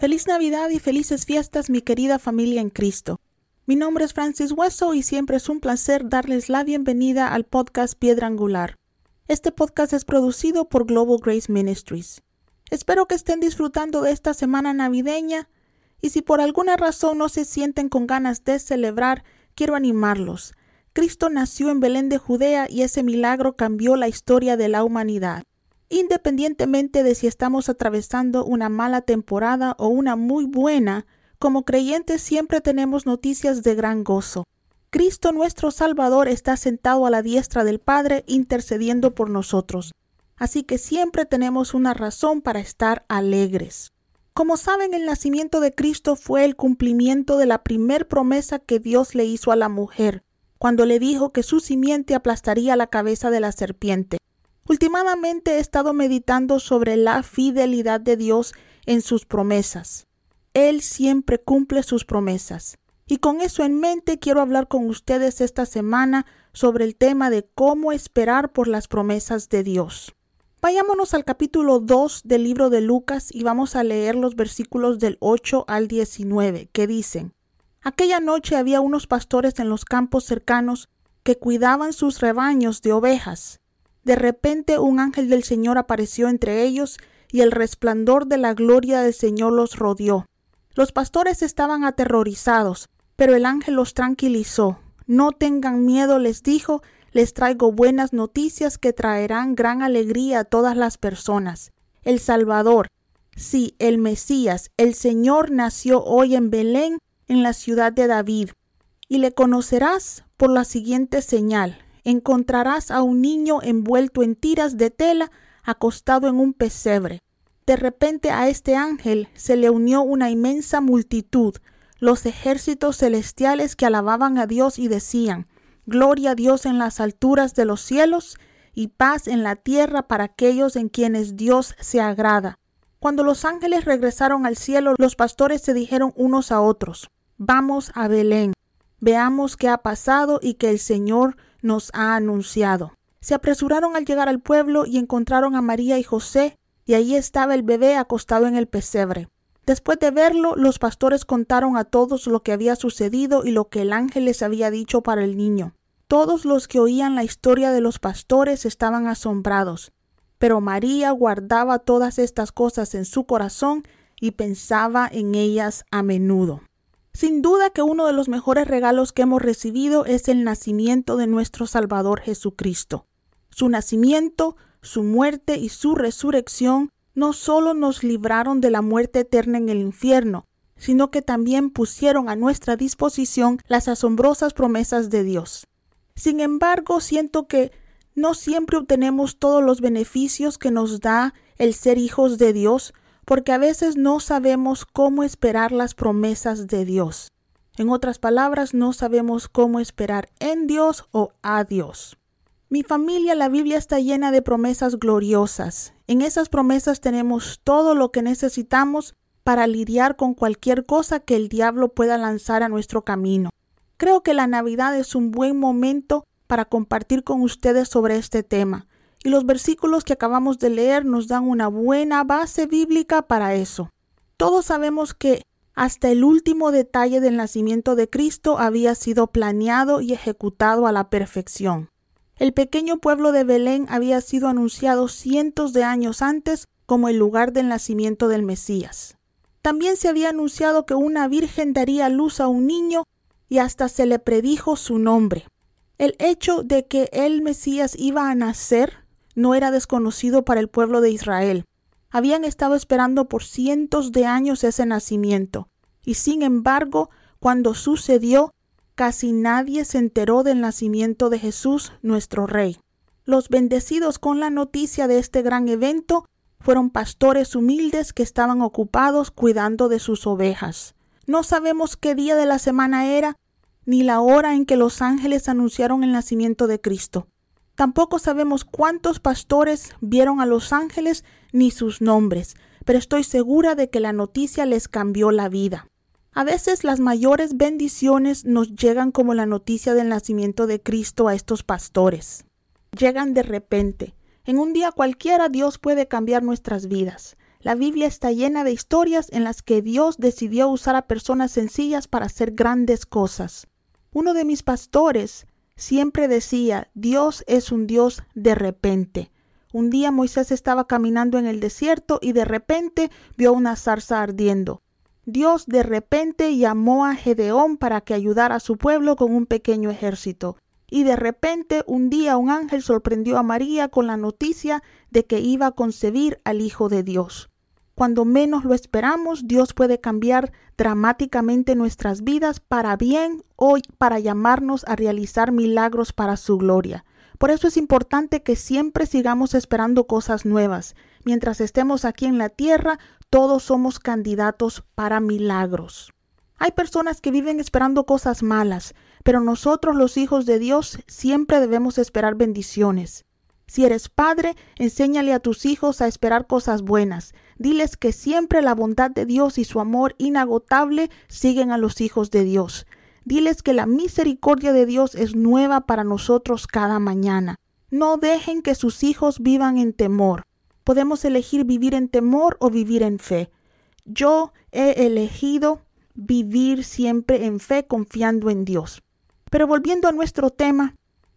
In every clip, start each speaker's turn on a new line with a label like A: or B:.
A: Feliz Navidad y felices fiestas mi querida familia en Cristo. Mi nombre es Francis Hueso y siempre es un placer darles la bienvenida al podcast Piedra Angular. Este podcast es producido por Global Grace Ministries. Espero que estén disfrutando de esta semana navideña y si por alguna razón no se sienten con ganas de celebrar, quiero animarlos. Cristo nació en Belén de Judea y ese milagro cambió la historia de la humanidad. Independientemente de si estamos atravesando una mala temporada o una muy buena, como creyentes siempre tenemos noticias de gran gozo. Cristo nuestro Salvador está sentado a la diestra del Padre intercediendo por nosotros. Así que siempre tenemos una razón para estar alegres. Como saben, el nacimiento de Cristo fue el cumplimiento de la primer promesa que Dios le hizo a la mujer, cuando le dijo que su simiente aplastaría la cabeza de la serpiente. Últimamente he estado meditando sobre la fidelidad de Dios en sus promesas. Él siempre cumple sus promesas. Y con eso en mente quiero hablar con ustedes esta semana sobre el tema de cómo esperar por las promesas de Dios. Vayámonos al capítulo 2 del libro de Lucas y vamos a leer los versículos del 8 al 19, que dicen, Aquella noche había unos pastores en los campos cercanos que cuidaban sus rebaños de ovejas. De repente un ángel del Señor apareció entre ellos y el resplandor de la gloria del Señor los rodeó. Los pastores estaban aterrorizados, pero el ángel los tranquilizó. No tengan miedo, les dijo, les traigo buenas noticias que traerán gran alegría a todas las personas. El Salvador, sí, el Mesías, el Señor nació hoy en Belén, en la ciudad de David. Y le conocerás por la siguiente señal encontrarás a un niño envuelto en tiras de tela acostado en un pesebre. De repente a este ángel se le unió una inmensa multitud, los ejércitos celestiales que alababan a Dios y decían, Gloria a Dios en las alturas de los cielos y paz en la tierra para aquellos en quienes Dios se agrada. Cuando los ángeles regresaron al cielo, los pastores se dijeron unos a otros, Vamos a Belén, veamos qué ha pasado y que el Señor nos ha anunciado. Se apresuraron al llegar al pueblo y encontraron a María y José, y allí estaba el bebé acostado en el pesebre. Después de verlo, los pastores contaron a todos lo que había sucedido y lo que el ángel les había dicho para el niño. Todos los que oían la historia de los pastores estaban asombrados. Pero María guardaba todas estas cosas en su corazón y pensaba en ellas a menudo. Sin duda que uno de los mejores regalos que hemos recibido es el nacimiento de nuestro Salvador Jesucristo. Su nacimiento, su muerte y su resurrección no solo nos libraron de la muerte eterna en el infierno, sino que también pusieron a nuestra disposición las asombrosas promesas de Dios. Sin embargo, siento que no siempre obtenemos todos los beneficios que nos da el ser hijos de Dios, porque a veces no sabemos cómo esperar las promesas de Dios. En otras palabras, no sabemos cómo esperar en Dios o a Dios. Mi familia, la Biblia está llena de promesas gloriosas. En esas promesas tenemos todo lo que necesitamos para lidiar con cualquier cosa que el diablo pueda lanzar a nuestro camino. Creo que la Navidad es un buen momento para compartir con ustedes sobre este tema y los versículos que acabamos de leer nos dan una buena base bíblica para eso. Todos sabemos que hasta el último detalle del nacimiento de Cristo había sido planeado y ejecutado a la perfección. El pequeño pueblo de Belén había sido anunciado cientos de años antes como el lugar del nacimiento del Mesías. También se había anunciado que una virgen daría luz a un niño y hasta se le predijo su nombre. El hecho de que el Mesías iba a nacer no era desconocido para el pueblo de Israel. Habían estado esperando por cientos de años ese nacimiento, y sin embargo, cuando sucedió, casi nadie se enteró del nacimiento de Jesús, nuestro Rey. Los bendecidos con la noticia de este gran evento fueron pastores humildes que estaban ocupados cuidando de sus ovejas. No sabemos qué día de la semana era, ni la hora en que los ángeles anunciaron el nacimiento de Cristo. Tampoco sabemos cuántos pastores vieron a los ángeles ni sus nombres, pero estoy segura de que la noticia les cambió la vida. A veces las mayores bendiciones nos llegan como la noticia del nacimiento de Cristo a estos pastores. Llegan de repente. En un día cualquiera Dios puede cambiar nuestras vidas. La Biblia está llena de historias en las que Dios decidió usar a personas sencillas para hacer grandes cosas. Uno de mis pastores siempre decía, Dios es un Dios de repente. Un día Moisés estaba caminando en el desierto y de repente vio una zarza ardiendo. Dios de repente llamó a Gedeón para que ayudara a su pueblo con un pequeño ejército. Y de repente un día un ángel sorprendió a María con la noticia de que iba a concebir al Hijo de Dios. Cuando menos lo esperamos, Dios puede cambiar dramáticamente nuestras vidas para bien o para llamarnos a realizar milagros para su gloria. Por eso es importante que siempre sigamos esperando cosas nuevas. Mientras estemos aquí en la tierra, todos somos candidatos para milagros. Hay personas que viven esperando cosas malas, pero nosotros los hijos de Dios siempre debemos esperar bendiciones. Si eres padre, enséñale a tus hijos a esperar cosas buenas. Diles que siempre la bondad de Dios y su amor inagotable siguen a los hijos de Dios. Diles que la misericordia de Dios es nueva para nosotros cada mañana. No dejen que sus hijos vivan en temor. Podemos elegir vivir en temor o vivir en fe. Yo he elegido vivir siempre en fe confiando en Dios. Pero volviendo a nuestro tema,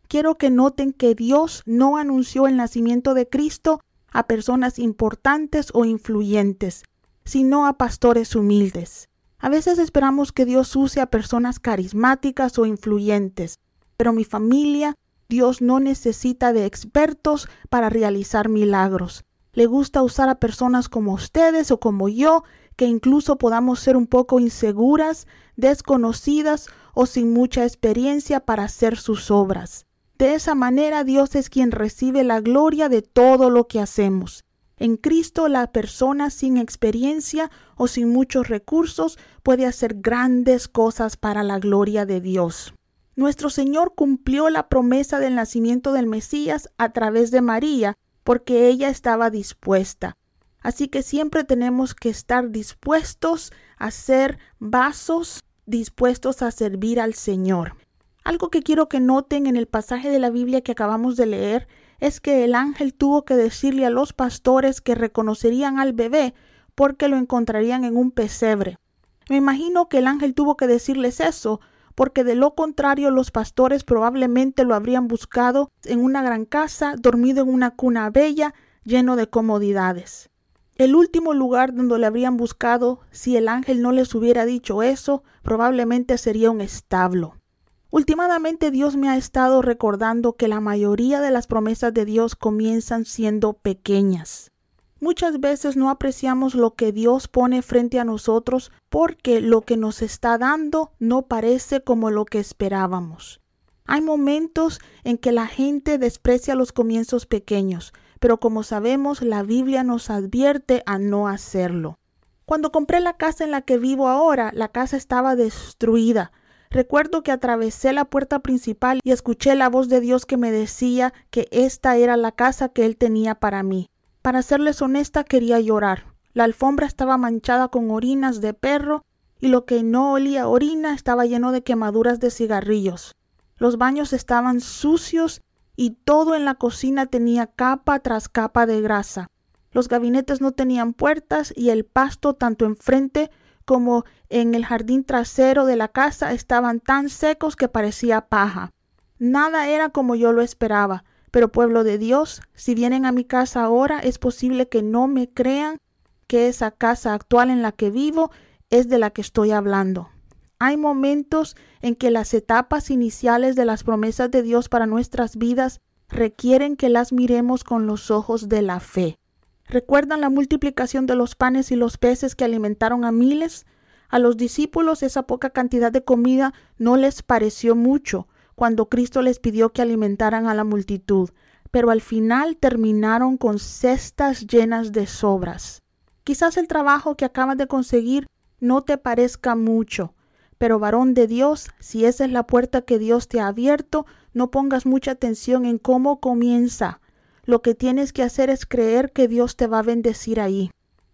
A: quiero que noten que Dios no anunció el nacimiento de Cristo a personas importantes o influyentes, sino a pastores humildes. A veces esperamos que Dios use a personas carismáticas o influyentes, pero mi familia, Dios no necesita de expertos para realizar milagros. Le gusta usar a personas como ustedes o como yo, que incluso podamos ser un poco inseguras, desconocidas o sin mucha experiencia para hacer sus obras. De esa manera Dios es quien recibe la gloria de todo lo que hacemos. En Cristo la persona sin experiencia o sin muchos recursos puede hacer grandes cosas para la gloria de Dios. Nuestro Señor cumplió la promesa del nacimiento del Mesías a través de María, porque ella estaba dispuesta. Así que siempre tenemos que estar dispuestos a ser vasos, dispuestos a servir al Señor. Algo que quiero que noten en el pasaje de la Biblia que acabamos de leer es que el ángel tuvo que decirle a los pastores que reconocerían al bebé porque lo encontrarían en un pesebre. Me imagino que el ángel tuvo que decirles eso porque de lo contrario los pastores probablemente lo habrían buscado en una gran casa, dormido en una cuna bella, lleno de comodidades. El último lugar donde le habrían buscado, si el ángel no les hubiera dicho eso, probablemente sería un establo. Últimamente Dios me ha estado recordando que la mayoría de las promesas de Dios comienzan siendo pequeñas. Muchas veces no apreciamos lo que Dios pone frente a nosotros porque lo que nos está dando no parece como lo que esperábamos. Hay momentos en que la gente desprecia los comienzos pequeños, pero como sabemos la Biblia nos advierte a no hacerlo. Cuando compré la casa en la que vivo ahora, la casa estaba destruida. Recuerdo que atravesé la puerta principal y escuché la voz de Dios que me decía que esta era la casa que Él tenía para mí. Para serles honesta, quería llorar. La alfombra estaba manchada con orinas de perro y lo que no olía orina estaba lleno de quemaduras de cigarrillos. Los baños estaban sucios y todo en la cocina tenía capa tras capa de grasa. Los gabinetes no tenían puertas y el pasto tanto enfrente como en el jardín trasero de la casa estaban tan secos que parecía paja. Nada era como yo lo esperaba. Pero pueblo de Dios, si vienen a mi casa ahora, es posible que no me crean que esa casa actual en la que vivo es de la que estoy hablando. Hay momentos en que las etapas iniciales de las promesas de Dios para nuestras vidas requieren que las miremos con los ojos de la fe. ¿Recuerdan la multiplicación de los panes y los peces que alimentaron a miles? A los discípulos esa poca cantidad de comida no les pareció mucho, cuando Cristo les pidió que alimentaran a la multitud, pero al final terminaron con cestas llenas de sobras. Quizás el trabajo que acabas de conseguir no te parezca mucho, pero varón de Dios, si esa es la puerta que Dios te ha abierto, no pongas mucha atención en cómo comienza. Lo que tienes que hacer es creer que Dios te va a bendecir ahí.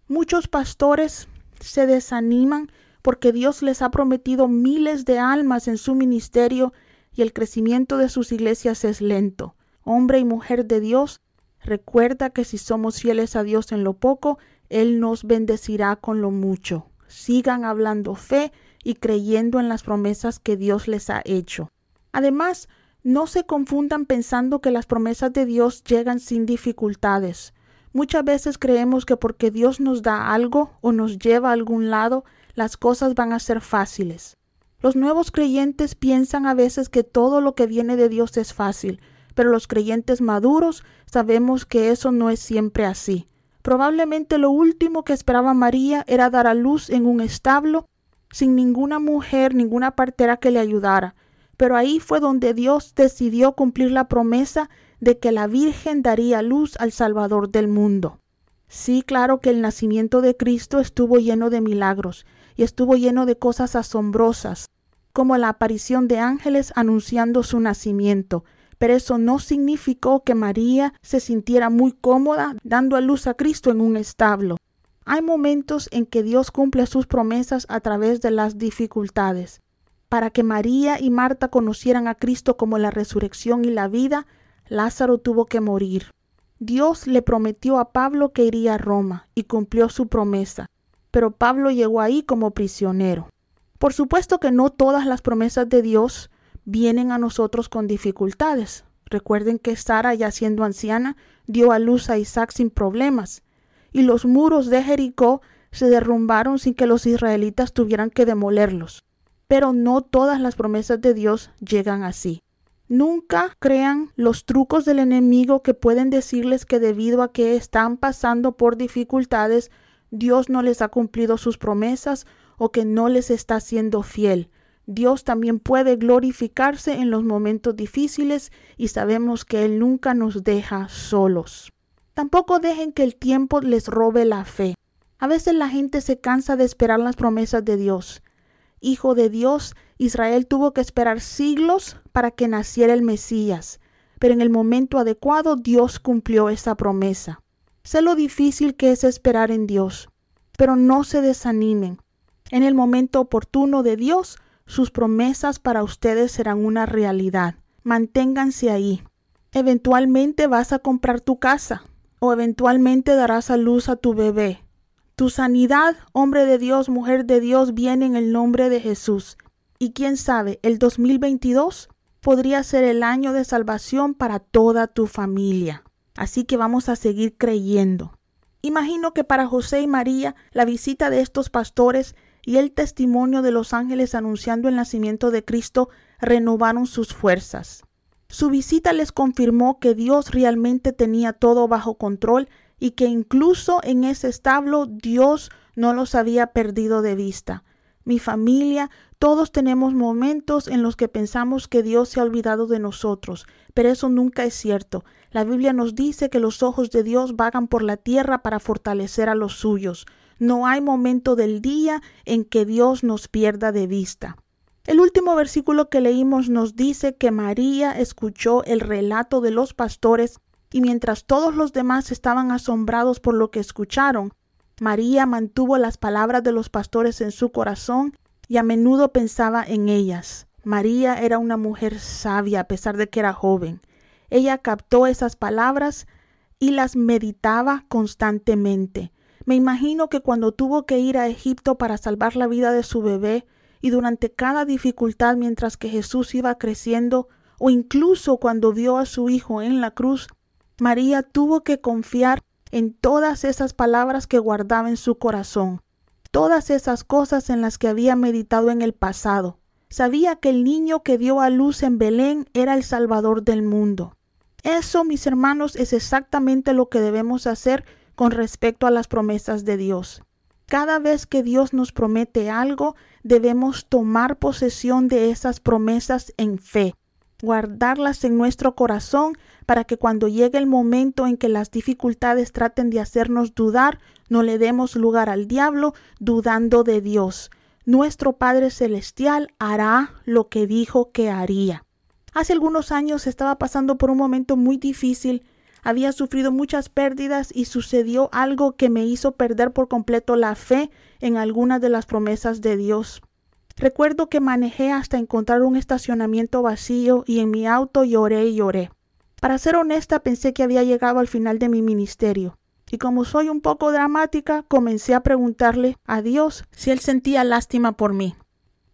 A: Muchos pastores se desaniman porque Dios les ha prometido miles de almas en su ministerio y el crecimiento de sus iglesias es lento. Hombre y mujer de Dios, recuerda que si somos fieles a Dios en lo poco, Él nos bendecirá con lo mucho. Sigan hablando fe y creyendo en las promesas que Dios les ha hecho. Además, no se confundan pensando que las promesas de Dios llegan sin dificultades. Muchas veces creemos que porque Dios nos da algo o nos lleva a algún lado, las cosas van a ser fáciles. Los nuevos creyentes piensan a veces que todo lo que viene de Dios es fácil, pero los creyentes maduros sabemos que eso no es siempre así. Probablemente lo último que esperaba María era dar a luz en un establo, sin ninguna mujer, ninguna partera que le ayudara. Pero ahí fue donde Dios decidió cumplir la promesa de que la Virgen daría luz al Salvador del mundo. Sí, claro que el nacimiento de Cristo estuvo lleno de milagros y estuvo lleno de cosas asombrosas, como la aparición de ángeles anunciando su nacimiento, pero eso no significó que María se sintiera muy cómoda dando a luz a Cristo en un establo. Hay momentos en que Dios cumple sus promesas a través de las dificultades. Para que María y Marta conocieran a Cristo como la resurrección y la vida, Lázaro tuvo que morir. Dios le prometió a Pablo que iría a Roma y cumplió su promesa, pero Pablo llegó ahí como prisionero. Por supuesto que no todas las promesas de Dios vienen a nosotros con dificultades. Recuerden que Sara, ya siendo anciana, dio a luz a Isaac sin problemas, y los muros de Jericó se derrumbaron sin que los israelitas tuvieran que demolerlos. Pero no todas las promesas de Dios llegan así. Nunca crean los trucos del enemigo que pueden decirles que debido a que están pasando por dificultades, Dios no les ha cumplido sus promesas o que no les está siendo fiel. Dios también puede glorificarse en los momentos difíciles y sabemos que Él nunca nos deja solos. Tampoco dejen que el tiempo les robe la fe. A veces la gente se cansa de esperar las promesas de Dios. Hijo de Dios, Israel tuvo que esperar siglos para que naciera el Mesías, pero en el momento adecuado Dios cumplió esa promesa. Sé lo difícil que es esperar en Dios, pero no se desanimen. En el momento oportuno de Dios, sus promesas para ustedes serán una realidad. Manténganse ahí. Eventualmente vas a comprar tu casa o eventualmente darás a luz a tu bebé. Tu sanidad, hombre de Dios, mujer de Dios, viene en el nombre de Jesús. Y quién sabe, el 2022 podría ser el año de salvación para toda tu familia. Así que vamos a seguir creyendo. Imagino que para José y María la visita de estos pastores y el testimonio de los ángeles anunciando el nacimiento de Cristo renovaron sus fuerzas. Su visita les confirmó que Dios realmente tenía todo bajo control y que incluso en ese establo Dios no los había perdido de vista. Mi familia, todos tenemos momentos en los que pensamos que Dios se ha olvidado de nosotros, pero eso nunca es cierto. La Biblia nos dice que los ojos de Dios vagan por la tierra para fortalecer a los suyos. No hay momento del día en que Dios nos pierda de vista. El último versículo que leímos nos dice que María escuchó el relato de los pastores y mientras todos los demás estaban asombrados por lo que escucharon, María mantuvo las palabras de los pastores en su corazón y a menudo pensaba en ellas. María era una mujer sabia a pesar de que era joven. Ella captó esas palabras y las meditaba constantemente. Me imagino que cuando tuvo que ir a Egipto para salvar la vida de su bebé y durante cada dificultad mientras que Jesús iba creciendo, o incluso cuando vio a su hijo en la cruz, María tuvo que confiar en todas esas palabras que guardaba en su corazón, todas esas cosas en las que había meditado en el pasado. Sabía que el niño que dio a luz en Belén era el Salvador del mundo. Eso, mis hermanos, es exactamente lo que debemos hacer con respecto a las promesas de Dios. Cada vez que Dios nos promete algo, debemos tomar posesión de esas promesas en fe, guardarlas en nuestro corazón para que cuando llegue el momento en que las dificultades traten de hacernos dudar, no le demos lugar al diablo dudando de Dios. Nuestro Padre Celestial hará lo que dijo que haría. Hace algunos años estaba pasando por un momento muy difícil Había sufrido muchas pérdidas y sucedió algo que me hizo perder por completo la fe en algunas de las promesas de Dios. Recuerdo que manejé hasta encontrar un estacionamiento vacío y en mi auto lloré y lloré. Para ser honesta, pensé que había llegado al final de mi ministerio. Y como soy un poco dramática, comencé a preguntarle a Dios si él sentía lástima por mí.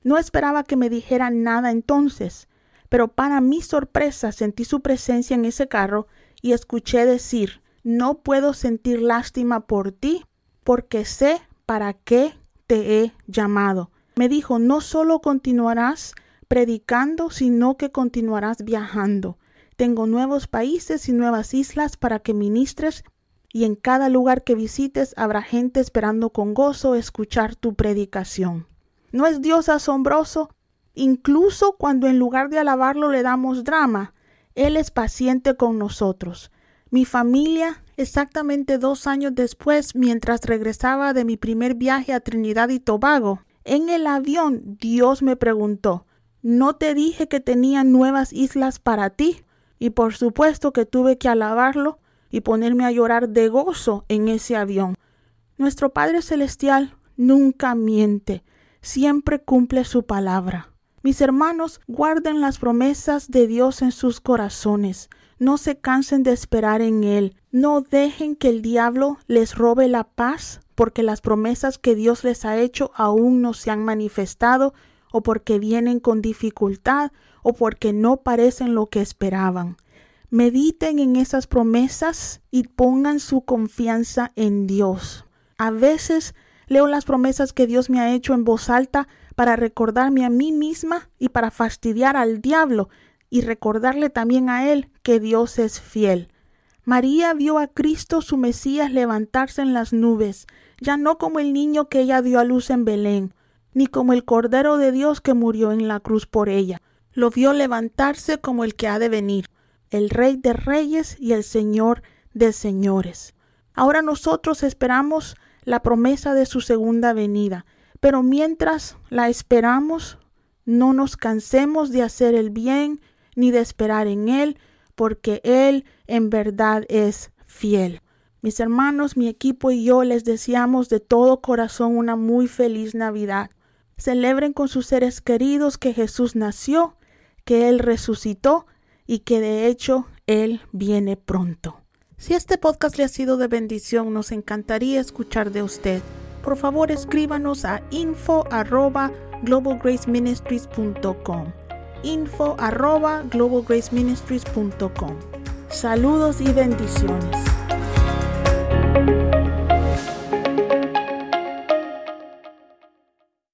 A: No esperaba que me dijera nada entonces, pero para mi sorpresa sentí su presencia en ese carro y escuché decir No puedo sentir lástima por ti, porque sé para qué te he llamado. Me dijo No solo continuarás predicando, sino que continuarás viajando. Tengo nuevos países y nuevas islas para que ministres y en cada lugar que visites habrá gente esperando con gozo escuchar tu predicación. ¿No es Dios asombroso? Incluso cuando en lugar de alabarlo le damos drama, Él es paciente con nosotros. Mi familia, exactamente dos años después, mientras regresaba de mi primer viaje a Trinidad y Tobago, en el avión Dios me preguntó, ¿no te dije que tenía nuevas islas para ti? y por supuesto que tuve que alabarlo y ponerme a llorar de gozo en ese avión. Nuestro Padre Celestial nunca miente, siempre cumple su palabra. Mis hermanos, guarden las promesas de Dios en sus corazones. No se cansen de esperar en Él. No dejen que el diablo les robe la paz porque las promesas que Dios les ha hecho aún no se han manifestado o porque vienen con dificultad o porque no parecen lo que esperaban. Mediten en esas promesas y pongan su confianza en Dios. A veces leo las promesas que Dios me ha hecho en voz alta para recordarme a mí misma y para fastidiar al diablo y recordarle también a él que Dios es fiel. María vio a Cristo su Mesías levantarse en las nubes, ya no como el niño que ella dio a luz en Belén, ni como el Cordero de Dios que murió en la cruz por ella lo vio levantarse como el que ha de venir, el Rey de Reyes y el Señor de Señores. Ahora nosotros esperamos la promesa de su segunda venida, pero mientras la esperamos, no nos cansemos de hacer el bien ni de esperar en Él, porque Él en verdad es fiel. Mis hermanos, mi equipo y yo les deseamos de todo corazón una muy feliz Navidad. Celebren con sus seres queridos que Jesús nació que Él resucitó y que de hecho Él viene pronto. Si este podcast le ha sido de bendición, nos encantaría escuchar de usted. Por favor, escríbanos a info arroba globalgraceministries.com info arroba globalgraceministries.com Saludos y bendiciones.